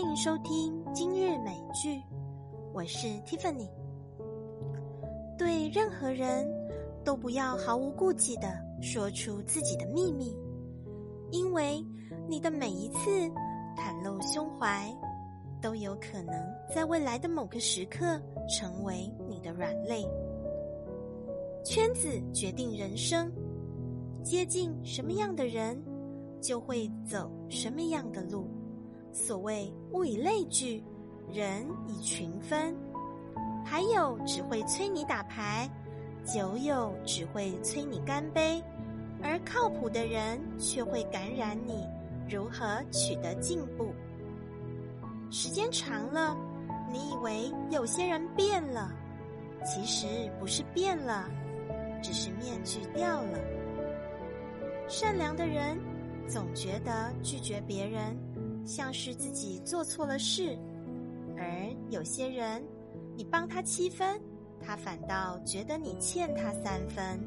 欢迎收听今日美剧，我是 Tiffany。对任何人都不要毫无顾忌的说出自己的秘密，因为你的每一次袒露胸怀，都有可能在未来的某个时刻成为你的软肋。圈子决定人生，接近什么样的人，就会走什么样的路。所谓物以类聚，人以群分。还有只会催你打牌，酒友只会催你干杯，而靠谱的人却会感染你如何取得进步。时间长了，你以为有些人变了，其实不是变了，只是面具掉了。善良的人总觉得拒绝别人。像是自己做错了事，而有些人，你帮他七分，他反倒觉得你欠他三分。